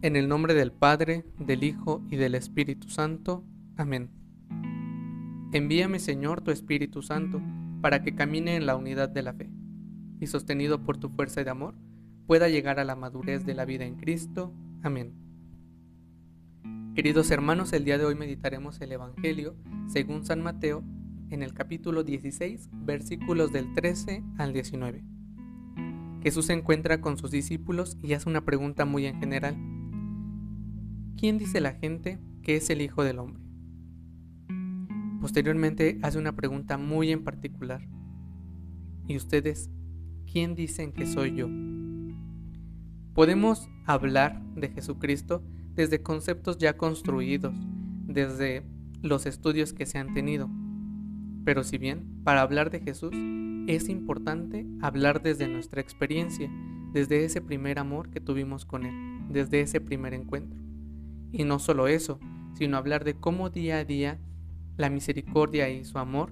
En el nombre del Padre, del Hijo y del Espíritu Santo. Amén. Envíame, Señor, tu Espíritu Santo, para que camine en la unidad de la fe, y sostenido por tu fuerza de amor, pueda llegar a la madurez de la vida en Cristo. Amén. Queridos hermanos, el día de hoy meditaremos el Evangelio según San Mateo en el capítulo 16, versículos del 13 al 19. Jesús se encuentra con sus discípulos y hace una pregunta muy en general. ¿Quién dice la gente que es el Hijo del Hombre? Posteriormente hace una pregunta muy en particular. ¿Y ustedes quién dicen que soy yo? Podemos hablar de Jesucristo desde conceptos ya construidos, desde los estudios que se han tenido. Pero si bien para hablar de Jesús es importante hablar desde nuestra experiencia, desde ese primer amor que tuvimos con Él, desde ese primer encuentro. Y no solo eso, sino hablar de cómo día a día la misericordia y su amor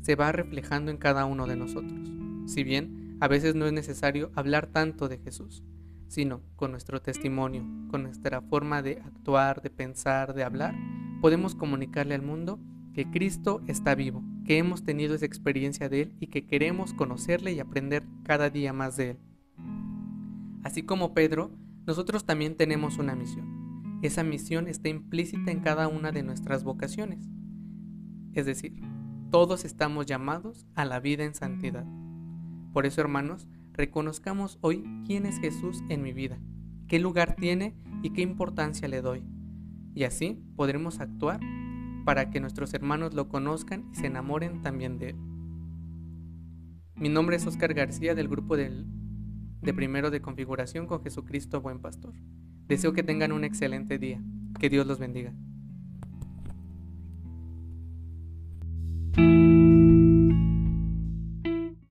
se va reflejando en cada uno de nosotros. Si bien a veces no es necesario hablar tanto de Jesús, sino con nuestro testimonio, con nuestra forma de actuar, de pensar, de hablar, podemos comunicarle al mundo que Cristo está vivo, que hemos tenido esa experiencia de Él y que queremos conocerle y aprender cada día más de Él. Así como Pedro, nosotros también tenemos una misión esa misión está implícita en cada una de nuestras vocaciones. Es decir, todos estamos llamados a la vida en santidad. Por eso, hermanos, reconozcamos hoy quién es Jesús en mi vida, qué lugar tiene y qué importancia le doy. Y así podremos actuar para que nuestros hermanos lo conozcan y se enamoren también de él. Mi nombre es Oscar García del grupo de primero de configuración con Jesucristo Buen Pastor. Deseo que tengan un excelente día. Que Dios los bendiga.